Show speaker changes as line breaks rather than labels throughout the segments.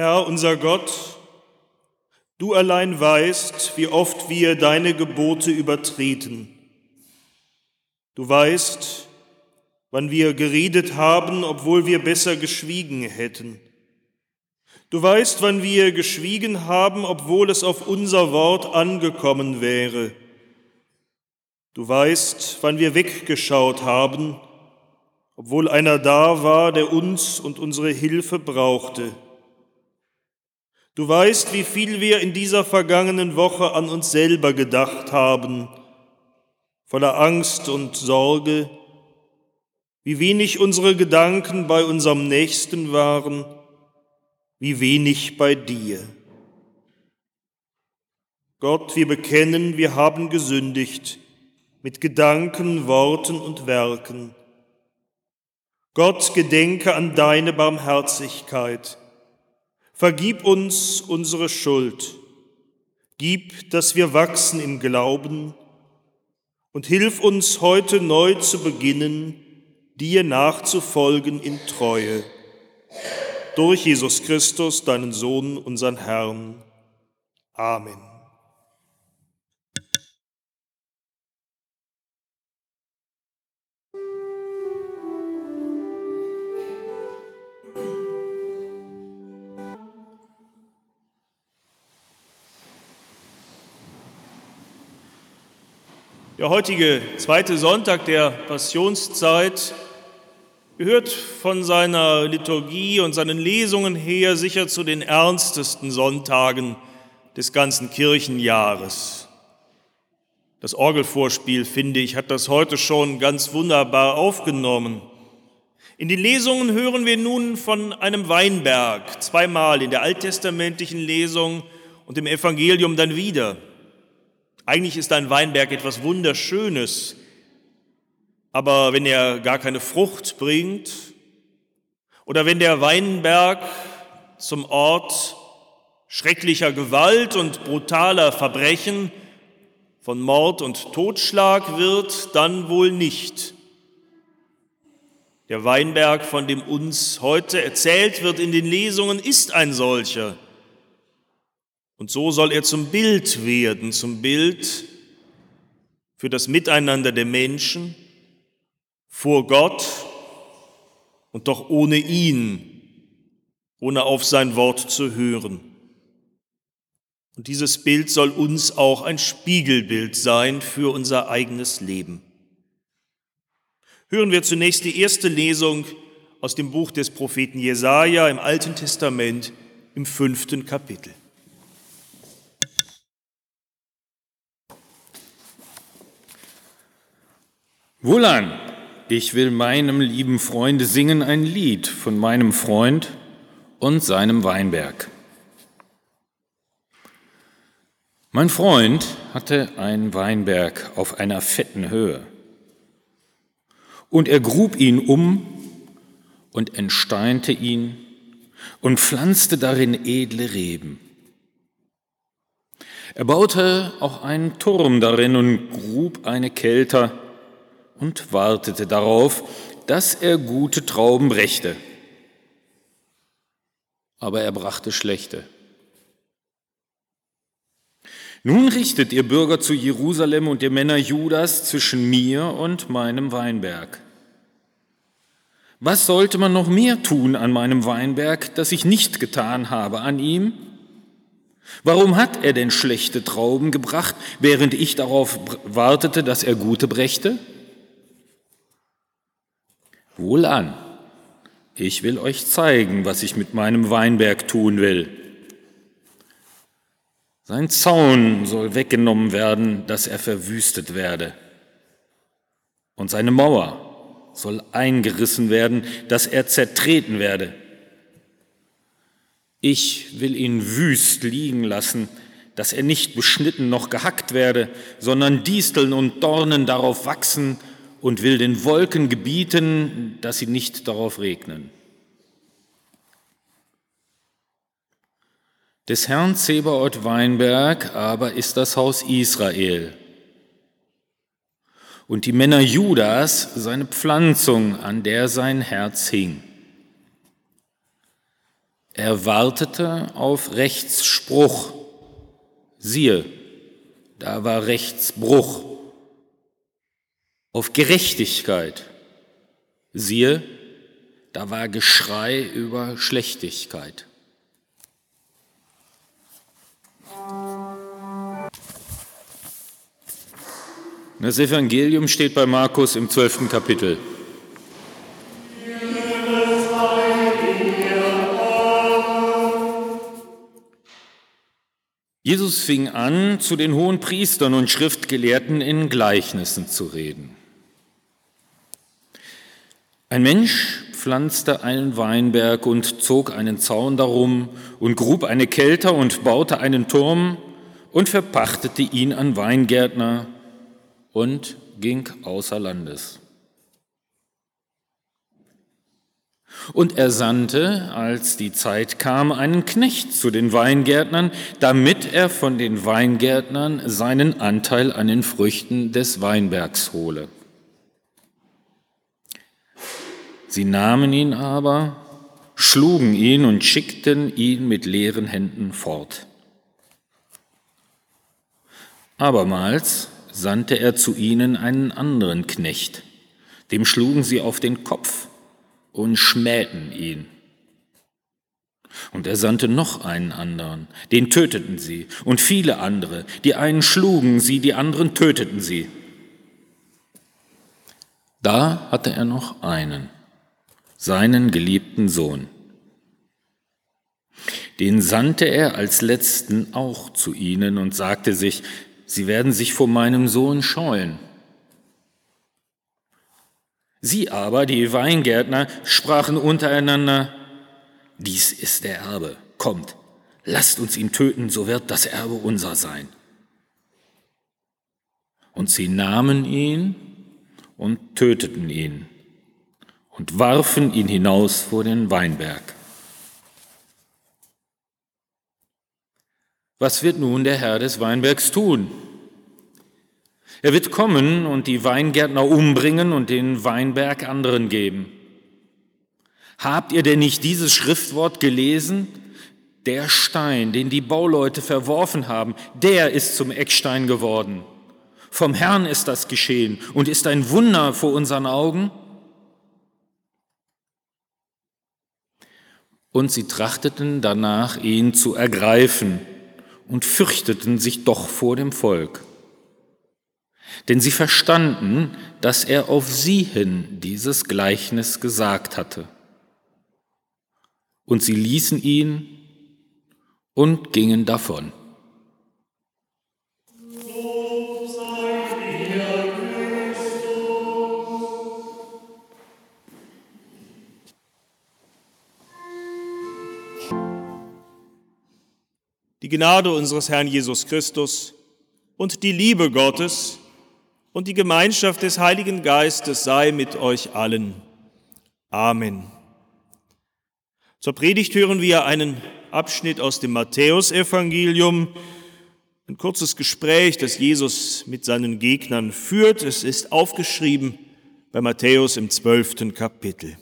Herr unser Gott, du allein weißt, wie oft wir deine Gebote übertreten. Du weißt, wann wir geredet haben, obwohl wir besser geschwiegen hätten. Du weißt, wann wir geschwiegen haben, obwohl es auf unser Wort angekommen wäre. Du weißt, wann wir weggeschaut haben, obwohl einer da war, der uns und unsere Hilfe brauchte. Du weißt, wie viel wir in dieser vergangenen Woche an uns selber gedacht haben, voller Angst und Sorge, wie wenig unsere Gedanken bei unserem Nächsten waren, wie wenig bei dir. Gott, wir bekennen, wir haben gesündigt mit Gedanken, Worten und Werken. Gott, gedenke an deine Barmherzigkeit. Vergib uns unsere Schuld. Gib, dass wir wachsen im Glauben und hilf uns heute neu zu beginnen, dir nachzufolgen in Treue. Durch Jesus Christus, deinen Sohn, unseren Herrn. Amen. Der heutige zweite Sonntag der Passionszeit gehört von seiner Liturgie und seinen Lesungen her sicher zu den ernstesten Sonntagen des ganzen Kirchenjahres. Das Orgelvorspiel, finde ich, hat das heute schon ganz wunderbar aufgenommen. In den Lesungen hören wir nun von einem Weinberg, zweimal in der alttestamentlichen Lesung und im Evangelium dann wieder. Eigentlich ist ein Weinberg etwas Wunderschönes, aber wenn er gar keine Frucht bringt oder wenn der Weinberg zum Ort schrecklicher Gewalt und brutaler Verbrechen, von Mord und Totschlag wird, dann wohl nicht. Der Weinberg, von dem uns heute erzählt wird in den Lesungen, ist ein solcher. Und so soll er zum Bild werden, zum Bild für das Miteinander der Menschen vor Gott und doch ohne ihn, ohne auf sein Wort zu hören. Und dieses Bild soll uns auch ein Spiegelbild sein für unser eigenes Leben. Hören wir zunächst die erste Lesung aus dem Buch des Propheten Jesaja im Alten Testament im fünften Kapitel.
Wohlan, ich will meinem lieben Freunde singen ein Lied von meinem Freund und seinem Weinberg. Mein Freund hatte einen Weinberg auf einer fetten Höhe. Und er grub ihn um und entsteinte ihn und pflanzte darin edle Reben. Er baute auch einen Turm darin und grub eine Kelter und wartete darauf, dass er gute Trauben brächte. Aber er brachte schlechte. Nun richtet ihr Bürger zu Jerusalem und ihr Männer Judas zwischen mir und meinem Weinberg. Was sollte man noch mehr tun an meinem Weinberg, das ich nicht getan habe an ihm? Warum hat er denn schlechte Trauben gebracht, während ich darauf wartete, dass er gute brächte? Wohlan, ich will euch zeigen, was ich mit meinem Weinberg tun will. Sein Zaun soll weggenommen werden, dass er verwüstet werde. Und seine Mauer soll eingerissen werden, dass er zertreten werde. Ich will ihn wüst liegen lassen, dass er nicht beschnitten noch gehackt werde, sondern Disteln und Dornen darauf wachsen und will den Wolken gebieten, dass sie nicht darauf regnen. Des Herrn Zebaoth Weinberg aber ist das Haus Israel und die Männer Judas seine Pflanzung, an der sein Herz hing. Er wartete auf Rechtsspruch. Siehe, da war Rechtsbruch. Auf Gerechtigkeit. Siehe, da war Geschrei über Schlechtigkeit. Das Evangelium steht bei Markus im zwölften Kapitel. Jesus fing an, zu den hohen Priestern und Schriftgelehrten in Gleichnissen zu reden. Ein Mensch pflanzte einen Weinberg und zog einen Zaun darum und grub eine Kelter und baute einen Turm und verpachtete ihn an Weingärtner und ging außer Landes. Und er sandte, als die Zeit kam, einen Knecht zu den Weingärtnern, damit er von den Weingärtnern seinen Anteil an den Früchten des Weinbergs hole. Sie nahmen ihn aber, schlugen ihn und schickten ihn mit leeren Händen fort. Abermals sandte er zu ihnen einen anderen Knecht, dem schlugen sie auf den Kopf und schmähten ihn. Und er sandte noch einen anderen, den töteten sie, und viele andere, die einen schlugen sie, die anderen töteten sie. Da hatte er noch einen, seinen geliebten Sohn. Den sandte er als letzten auch zu ihnen und sagte sich, sie werden sich vor meinem Sohn scheuen. Sie aber, die Weingärtner, sprachen untereinander, dies ist der Erbe, kommt, lasst uns ihn töten, so wird das Erbe unser sein. Und sie nahmen ihn und töteten ihn und warfen ihn hinaus vor den Weinberg. Was wird nun der Herr des Weinbergs tun? Er wird kommen und die Weingärtner umbringen und den Weinberg anderen geben. Habt ihr denn nicht dieses Schriftwort gelesen? Der Stein, den die Bauleute verworfen haben, der ist zum Eckstein geworden. Vom Herrn ist das geschehen und ist ein Wunder vor unseren Augen. Und sie trachteten danach, ihn zu ergreifen und fürchteten sich doch vor dem Volk. Denn sie verstanden, dass er auf sie hin dieses Gleichnis gesagt hatte. Und sie ließen ihn und gingen davon.
Die Gnade unseres Herrn Jesus Christus und die Liebe Gottes und die Gemeinschaft des Heiligen Geistes sei mit euch allen. Amen. Zur Predigt hören wir einen Abschnitt aus dem Matthäusevangelium, ein kurzes Gespräch, das Jesus mit seinen Gegnern führt. Es ist aufgeschrieben bei Matthäus im zwölften Kapitel.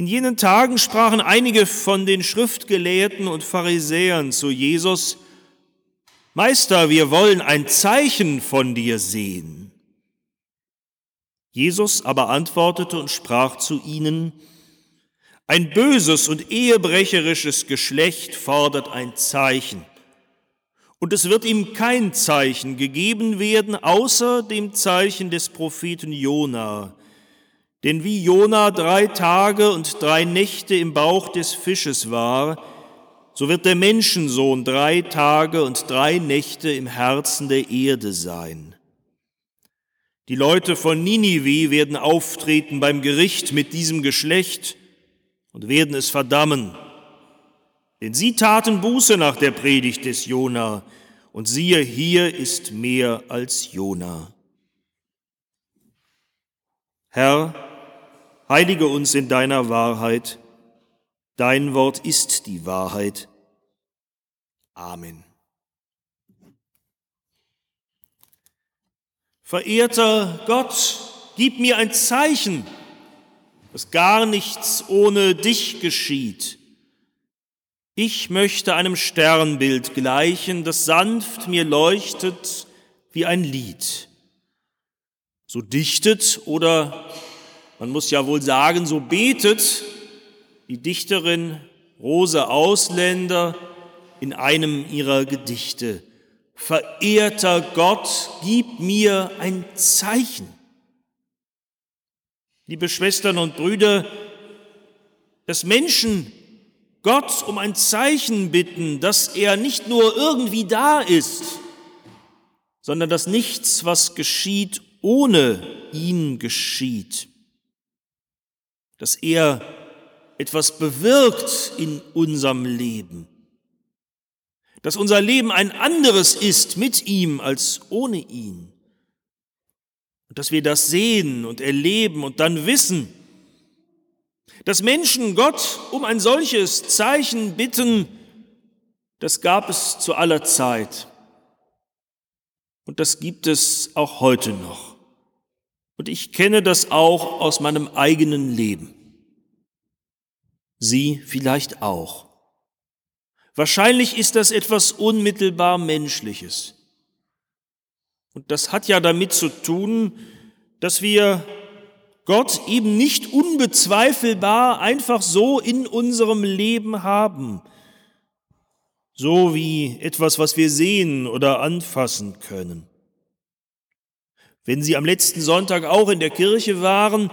In jenen Tagen sprachen einige von den Schriftgelehrten und Pharisäern zu Jesus, Meister, wir wollen ein Zeichen von dir sehen. Jesus aber antwortete und sprach zu ihnen, ein böses und ehebrecherisches Geschlecht fordert ein Zeichen, und es wird ihm kein Zeichen gegeben werden, außer dem Zeichen des Propheten Jona. Denn wie Jona drei Tage und drei Nächte im Bauch des Fisches war, so wird der Menschensohn drei Tage und drei Nächte im Herzen der Erde sein. Die Leute von Ninive werden auftreten beim Gericht mit diesem Geschlecht und werden es verdammen. Denn sie taten Buße nach der Predigt des Jona, und siehe, hier ist mehr als Jona. Herr, heilige uns in deiner Wahrheit, dein Wort ist die Wahrheit. Amen. Verehrter Gott, gib mir ein Zeichen, dass gar nichts ohne dich geschieht. Ich möchte einem Sternbild gleichen, das sanft mir leuchtet wie ein Lied. So dichtet oder man muss ja wohl sagen, so betet die Dichterin Rose Ausländer in einem ihrer Gedichte. Verehrter Gott, gib mir ein Zeichen. Liebe Schwestern und Brüder, dass Menschen Gott um ein Zeichen bitten, dass er nicht nur irgendwie da ist, sondern dass nichts, was geschieht, ohne ihn geschieht. Dass er etwas bewirkt in unserem Leben. Dass unser Leben ein anderes ist mit ihm als ohne ihn. Und dass wir das sehen und erleben und dann wissen, dass Menschen Gott um ein solches Zeichen bitten, das gab es zu aller Zeit. Und das gibt es auch heute noch. Und ich kenne das auch aus meinem eigenen Leben. Sie vielleicht auch. Wahrscheinlich ist das etwas unmittelbar Menschliches. Und das hat ja damit zu tun, dass wir Gott eben nicht unbezweifelbar einfach so in unserem Leben haben, so wie etwas, was wir sehen oder anfassen können. Wenn Sie am letzten Sonntag auch in der Kirche waren,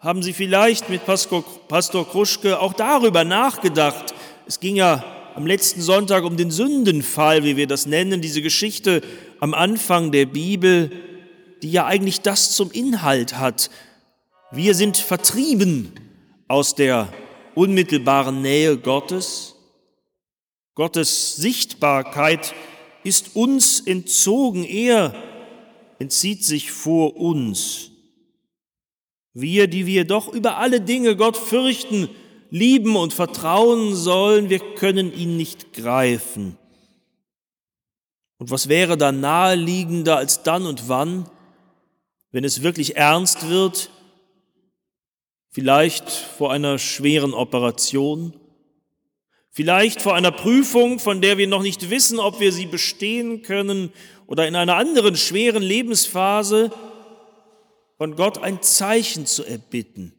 haben Sie vielleicht mit Pastor Kruschke auch darüber nachgedacht. Es ging ja am letzten Sonntag um den Sündenfall, wie wir das nennen, diese Geschichte am Anfang der Bibel, die ja eigentlich das zum Inhalt hat, wir sind vertrieben aus der unmittelbaren Nähe Gottes. Gottes Sichtbarkeit ist uns entzogen. Er entzieht sich vor uns. Wir, die wir doch über alle Dinge Gott fürchten, lieben und vertrauen sollen, wir können ihn nicht greifen. Und was wäre dann naheliegender als dann und wann, wenn es wirklich ernst wird, vielleicht vor einer schweren Operation, vielleicht vor einer Prüfung, von der wir noch nicht wissen, ob wir sie bestehen können, oder in einer anderen schweren Lebensphase, von Gott ein Zeichen zu erbitten,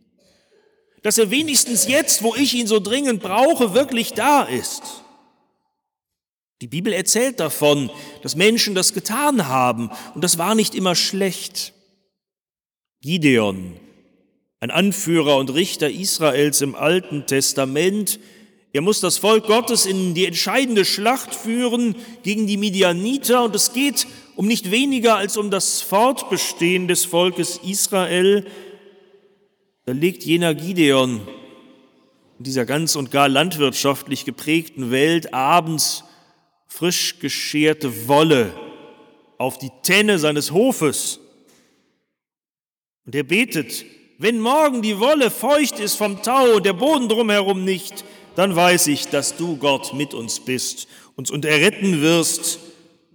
dass er wenigstens jetzt, wo ich ihn so dringend brauche, wirklich da ist. Die Bibel erzählt davon, dass Menschen das getan haben, und das war nicht immer schlecht. Gideon, ein Anführer und Richter Israels im Alten Testament. Er muss das Volk Gottes in die entscheidende Schlacht führen gegen die Midianiter und es geht um nicht weniger als um das Fortbestehen des Volkes Israel. Da legt jener Gideon in dieser ganz und gar landwirtschaftlich geprägten Welt abends frisch gescherte Wolle auf die Tenne seines Hofes. Und er betet, wenn morgen die Wolle feucht ist vom Tau und der Boden drumherum nicht, dann weiß ich, dass du Gott mit uns bist, uns und erretten wirst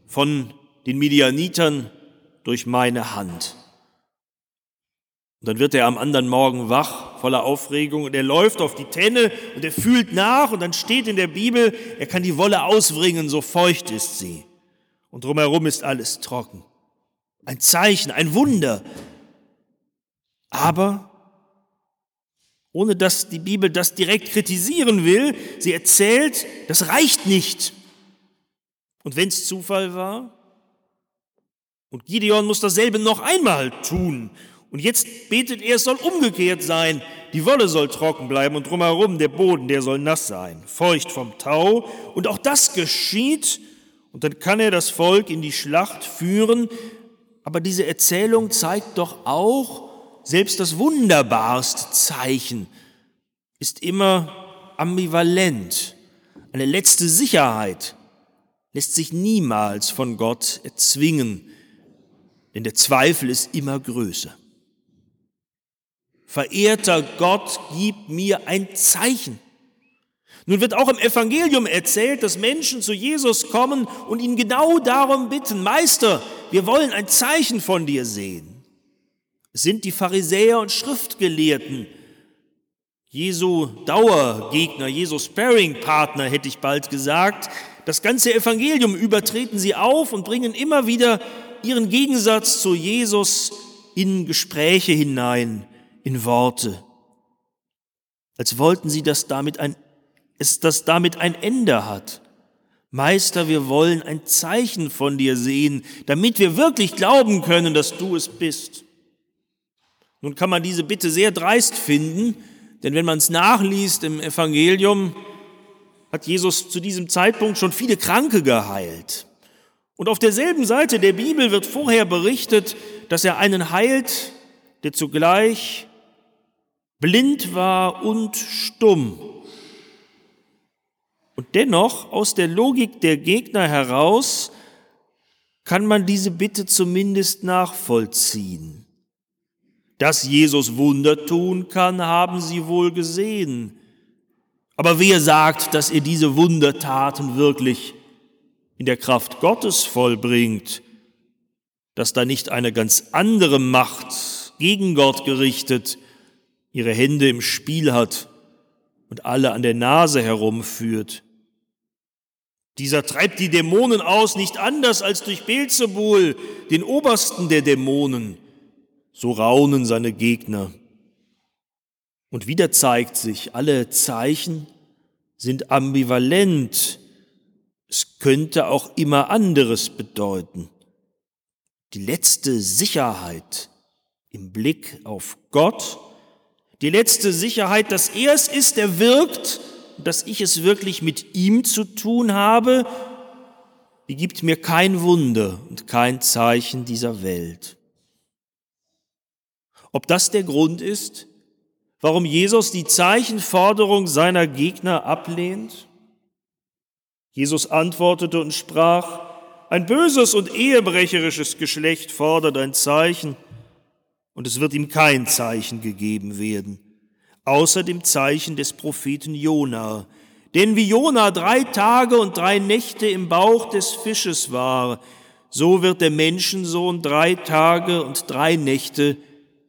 von den Midianitern durch meine Hand. Und dann wird er am anderen Morgen wach, voller Aufregung, und er läuft auf die Tenne und er fühlt nach, und dann steht in der Bibel, er kann die Wolle ausbringen, so feucht ist sie. Und drumherum ist alles trocken. Ein Zeichen, ein Wunder, aber ohne dass die Bibel das direkt kritisieren will, sie erzählt, das reicht nicht. Und wenn es Zufall war? Und Gideon muss dasselbe noch einmal tun. Und jetzt betet er, es soll umgekehrt sein. Die Wolle soll trocken bleiben und drumherum der Boden, der soll nass sein, feucht vom Tau. Und auch das geschieht. Und dann kann er das Volk in die Schlacht führen. Aber diese Erzählung zeigt doch auch, selbst das wunderbarste Zeichen ist immer ambivalent. Eine letzte Sicherheit lässt sich niemals von Gott erzwingen, denn der Zweifel ist immer größer. Verehrter Gott, gib mir ein Zeichen. Nun wird auch im Evangelium erzählt, dass Menschen zu Jesus kommen und ihn genau darum bitten, Meister, wir wollen ein Zeichen von dir sehen. Sind die Pharisäer und Schriftgelehrten, Jesu Dauergegner, Jesu Sparring-Partner, hätte ich bald gesagt. Das ganze Evangelium übertreten sie auf und bringen immer wieder ihren Gegensatz zu Jesus in Gespräche hinein, in Worte. Als wollten sie, dass damit ein, es, dass damit ein Ende hat. Meister, wir wollen ein Zeichen von dir sehen, damit wir wirklich glauben können, dass du es bist. Nun kann man diese Bitte sehr dreist finden, denn wenn man es nachliest im Evangelium, hat Jesus zu diesem Zeitpunkt schon viele Kranke geheilt. Und auf derselben Seite der Bibel wird vorher berichtet, dass er einen heilt, der zugleich blind war und stumm. Und dennoch, aus der Logik der Gegner heraus, kann man diese Bitte zumindest nachvollziehen. Dass Jesus Wunder tun kann, haben sie wohl gesehen. Aber wer sagt, dass er diese Wundertaten wirklich in der Kraft Gottes vollbringt, dass da nicht eine ganz andere Macht gegen Gott gerichtet ihre Hände im Spiel hat und alle an der Nase herumführt. Dieser treibt die Dämonen aus, nicht anders als durch Beelzebul, den obersten der Dämonen so raunen seine Gegner. Und wieder zeigt sich, alle Zeichen sind ambivalent. Es könnte auch immer anderes bedeuten. Die letzte Sicherheit im Blick auf Gott, die letzte Sicherheit, dass er es ist, der wirkt, dass ich es wirklich mit ihm zu tun habe, die gibt mir kein Wunder und kein Zeichen dieser Welt. Ob das der Grund ist, warum Jesus die Zeichenforderung seiner Gegner ablehnt? Jesus antwortete und sprach, ein böses und ehebrecherisches Geschlecht fordert ein Zeichen, und es wird ihm kein Zeichen gegeben werden, außer dem Zeichen des Propheten Jona. Denn wie Jona drei Tage und drei Nächte im Bauch des Fisches war, so wird der Menschensohn drei Tage und drei Nächte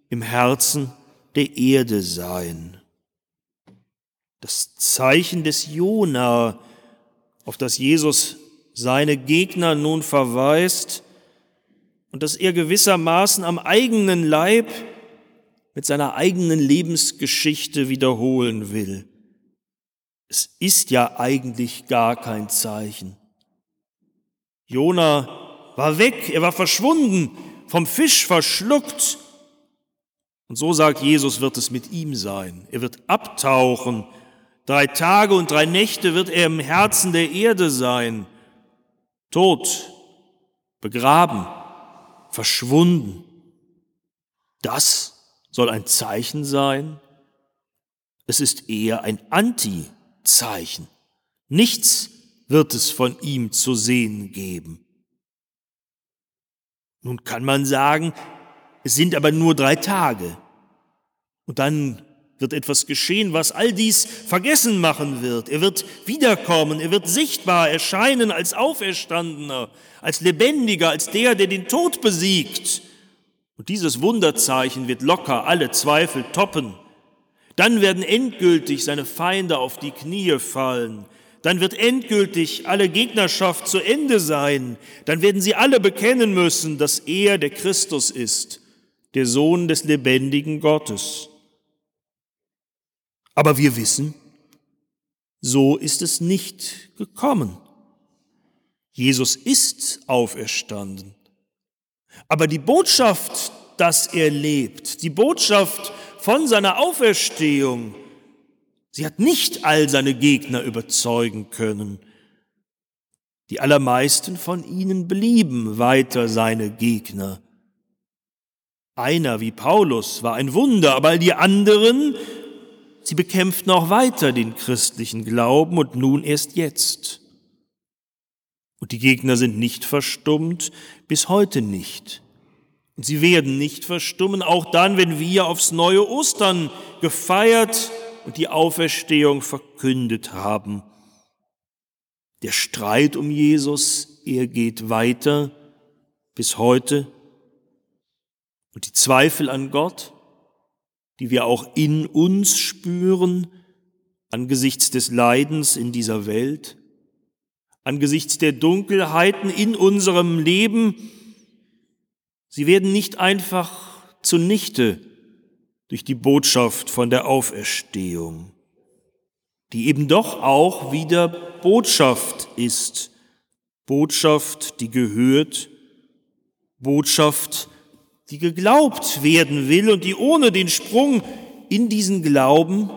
im Herzen der Erde sein. Das Zeichen des Jona, auf das Jesus seine Gegner nun verweist und das er gewissermaßen am eigenen Leib mit seiner eigenen Lebensgeschichte wiederholen will. Es ist ja eigentlich gar kein Zeichen. Jona war weg, er war verschwunden, vom Fisch verschluckt, und so sagt Jesus, wird es mit ihm sein. Er wird abtauchen. Drei Tage und drei Nächte wird er im Herzen der Erde sein. Tot, begraben, verschwunden. Das soll ein Zeichen sein? Es ist eher ein Anti-Zeichen. Nichts wird es von ihm zu sehen geben. Nun kann man sagen, es sind aber nur drei Tage. Und dann wird etwas geschehen, was all dies vergessen machen wird. Er wird wiederkommen, er wird sichtbar erscheinen als Auferstandener, als Lebendiger, als der, der den Tod besiegt. Und dieses Wunderzeichen wird locker alle Zweifel toppen. Dann werden endgültig seine Feinde auf die Knie fallen. Dann wird endgültig alle Gegnerschaft zu Ende sein. Dann werden sie alle bekennen müssen, dass er der Christus ist der Sohn des lebendigen Gottes. Aber wir wissen, so ist es nicht gekommen. Jesus ist auferstanden. Aber die Botschaft, dass er lebt, die Botschaft von seiner Auferstehung, sie hat nicht all seine Gegner überzeugen können. Die allermeisten von ihnen blieben weiter seine Gegner. Einer wie Paulus war ein Wunder, aber die anderen, sie bekämpften auch weiter den christlichen Glauben und nun erst jetzt. Und die Gegner sind nicht verstummt, bis heute nicht. Und sie werden nicht verstummen, auch dann, wenn wir aufs neue Ostern gefeiert und die Auferstehung verkündet haben. Der Streit um Jesus, er geht weiter bis heute und die Zweifel an Gott, die wir auch in uns spüren, angesichts des Leidens in dieser Welt, angesichts der Dunkelheiten in unserem Leben, sie werden nicht einfach zunichte durch die Botschaft von der Auferstehung, die eben doch auch wieder Botschaft ist, Botschaft, die gehört, Botschaft, die geglaubt werden will und die ohne den Sprung in diesen Glauben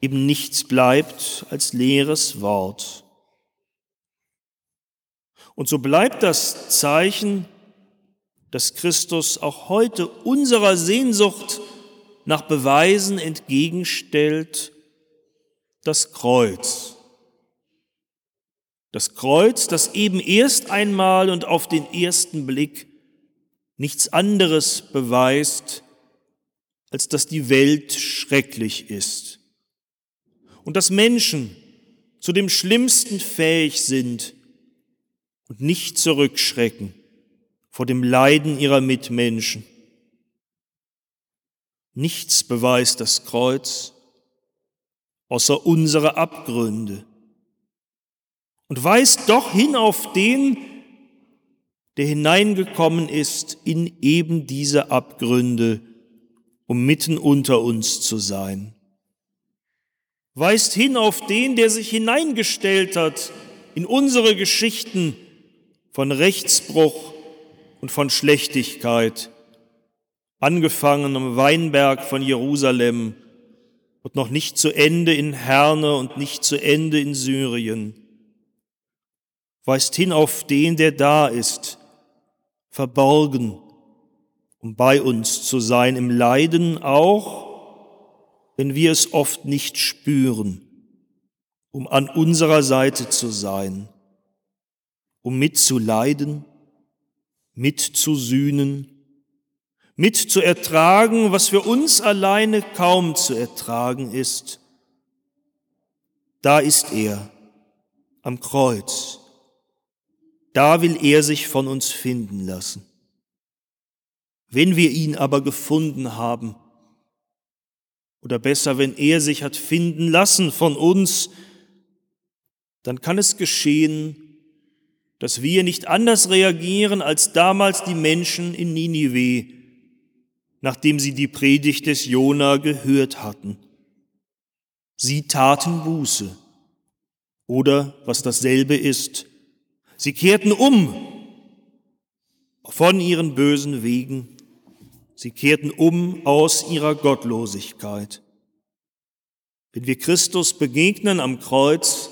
eben nichts bleibt als leeres Wort. Und so bleibt das Zeichen, dass Christus auch heute unserer Sehnsucht nach Beweisen entgegenstellt, das Kreuz. Das Kreuz, das eben erst einmal und auf den ersten Blick nichts anderes beweist, als dass die Welt schrecklich ist und dass Menschen zu dem Schlimmsten fähig sind und nicht zurückschrecken vor dem Leiden ihrer Mitmenschen. Nichts beweist das Kreuz außer unsere Abgründe und weist doch hin auf den, der hineingekommen ist in eben diese Abgründe, um mitten unter uns zu sein. Weist hin auf den, der sich hineingestellt hat in unsere Geschichten von Rechtsbruch und von Schlechtigkeit, angefangen am Weinberg von Jerusalem und noch nicht zu Ende in Herne und nicht zu Ende in Syrien. Weist hin auf den, der da ist, verborgen, um bei uns zu sein im Leiden auch, wenn wir es oft nicht spüren, um an unserer Seite zu sein, um mitzuleiden, mitzusühnen, mit zu ertragen, was für uns alleine kaum zu ertragen ist. Da ist er am Kreuz da will er sich von uns finden lassen. Wenn wir ihn aber gefunden haben, oder besser, wenn er sich hat finden lassen von uns, dann kann es geschehen, dass wir nicht anders reagieren als damals die Menschen in Ninive, nachdem sie die Predigt des Jona gehört hatten. Sie taten Buße. Oder, was dasselbe ist, Sie kehrten um von ihren bösen Wegen. Sie kehrten um aus ihrer Gottlosigkeit. Wenn wir Christus begegnen am Kreuz,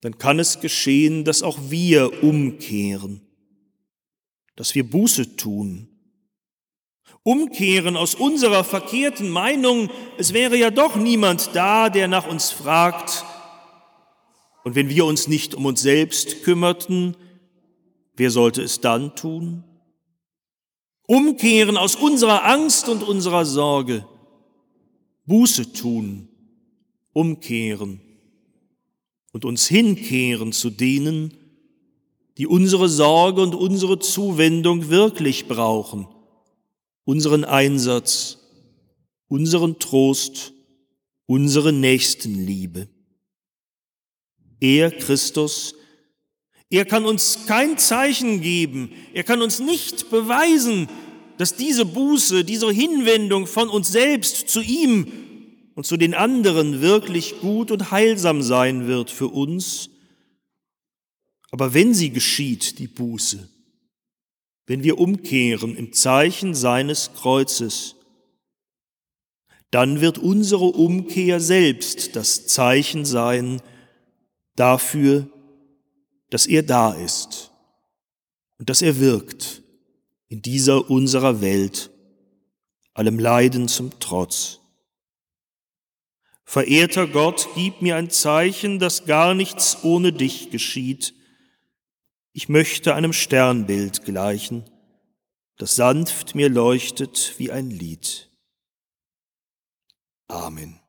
dann kann es geschehen, dass auch wir umkehren, dass wir Buße tun. Umkehren aus unserer verkehrten Meinung, es wäre ja doch niemand da, der nach uns fragt, und wenn wir uns nicht um uns selbst kümmerten, wer sollte es dann tun? Umkehren aus unserer Angst und unserer Sorge, Buße tun, umkehren und uns hinkehren zu denen, die unsere Sorge und unsere Zuwendung wirklich brauchen, unseren Einsatz, unseren Trost, unsere Nächstenliebe. Er, Christus, er kann uns kein Zeichen geben, er kann uns nicht beweisen, dass diese Buße, diese Hinwendung von uns selbst zu ihm und zu den anderen wirklich gut und heilsam sein wird für uns. Aber wenn sie geschieht, die Buße, wenn wir umkehren im Zeichen seines Kreuzes, dann wird unsere Umkehr selbst das Zeichen sein, dafür, dass er da ist und dass er wirkt in dieser unserer Welt, allem Leiden zum Trotz. Verehrter Gott, gib mir ein Zeichen, dass gar nichts ohne dich geschieht. Ich möchte einem Sternbild gleichen, das sanft mir leuchtet wie ein Lied. Amen.